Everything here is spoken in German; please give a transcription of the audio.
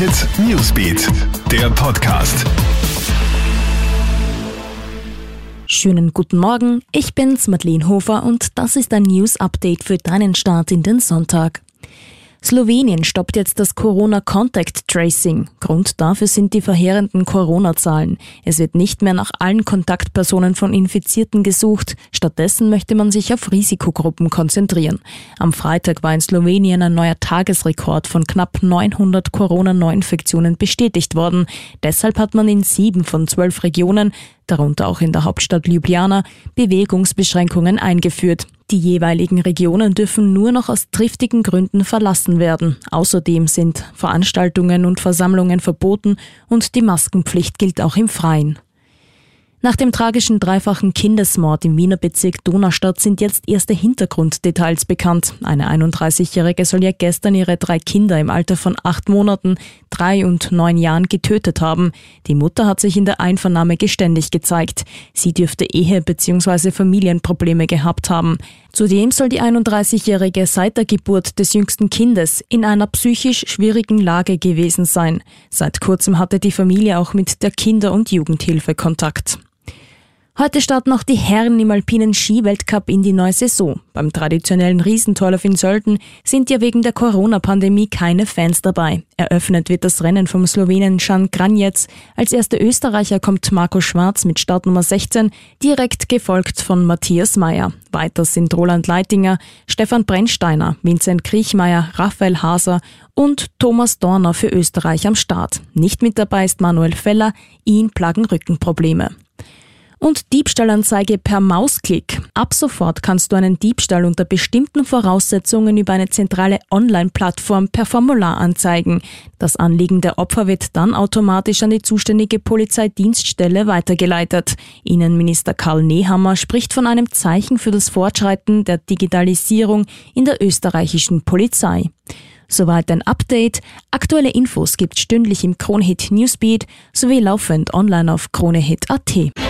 Hit Newsbeat, der Podcast. Schönen guten Morgen, ich bin's Madeleine Hofer und das ist ein News Update für deinen Start in den Sonntag. Slowenien stoppt jetzt das Corona Contact Tracing. Grund dafür sind die verheerenden Corona-Zahlen. Es wird nicht mehr nach allen Kontaktpersonen von Infizierten gesucht. Stattdessen möchte man sich auf Risikogruppen konzentrieren. Am Freitag war in Slowenien ein neuer Tagesrekord von knapp 900 Corona-Neuinfektionen bestätigt worden. Deshalb hat man in sieben von zwölf Regionen darunter auch in der Hauptstadt Ljubljana, Bewegungsbeschränkungen eingeführt. Die jeweiligen Regionen dürfen nur noch aus triftigen Gründen verlassen werden. Außerdem sind Veranstaltungen und Versammlungen verboten und die Maskenpflicht gilt auch im Freien. Nach dem tragischen dreifachen Kindesmord im Wiener Bezirk Donaustadt sind jetzt erste Hintergrunddetails bekannt. Eine 31-Jährige soll ja gestern ihre drei Kinder im Alter von acht Monaten, drei und neun Jahren getötet haben. Die Mutter hat sich in der Einvernahme geständig gezeigt. Sie dürfte Ehe- bzw. Familienprobleme gehabt haben. Zudem soll die 31-Jährige seit der Geburt des jüngsten Kindes in einer psychisch schwierigen Lage gewesen sein. Seit kurzem hatte die Familie auch mit der Kinder- und Jugendhilfe Kontakt. Heute starten noch die Herren im alpinen Skiweltcup in die neue Saison. Beim traditionellen Riesentorlauf in Sölden sind ja wegen der Corona-Pandemie keine Fans dabei. Eröffnet wird das Rennen vom Slowenen Jan Kranjec. Als erster Österreicher kommt Marco Schwarz mit Startnummer 16, direkt gefolgt von Matthias Meyer. Weiter sind Roland Leitinger, Stefan Brennsteiner, Vincent Kriechmeier, Raphael Haser und Thomas Dorner für Österreich am Start. Nicht mit dabei ist Manuel Feller, ihn plagen Rückenprobleme und Diebstahlanzeige per Mausklick. Ab sofort kannst du einen Diebstahl unter bestimmten Voraussetzungen über eine zentrale Online-Plattform per Formular anzeigen. Das Anliegen der Opfer wird dann automatisch an die zuständige Polizeidienststelle weitergeleitet. Innenminister Karl Nehammer spricht von einem Zeichen für das Fortschreiten der Digitalisierung in der österreichischen Polizei. Soweit ein Update. Aktuelle Infos gibt stündlich im Kronehit Newsbeat sowie laufend online auf kronehit.at.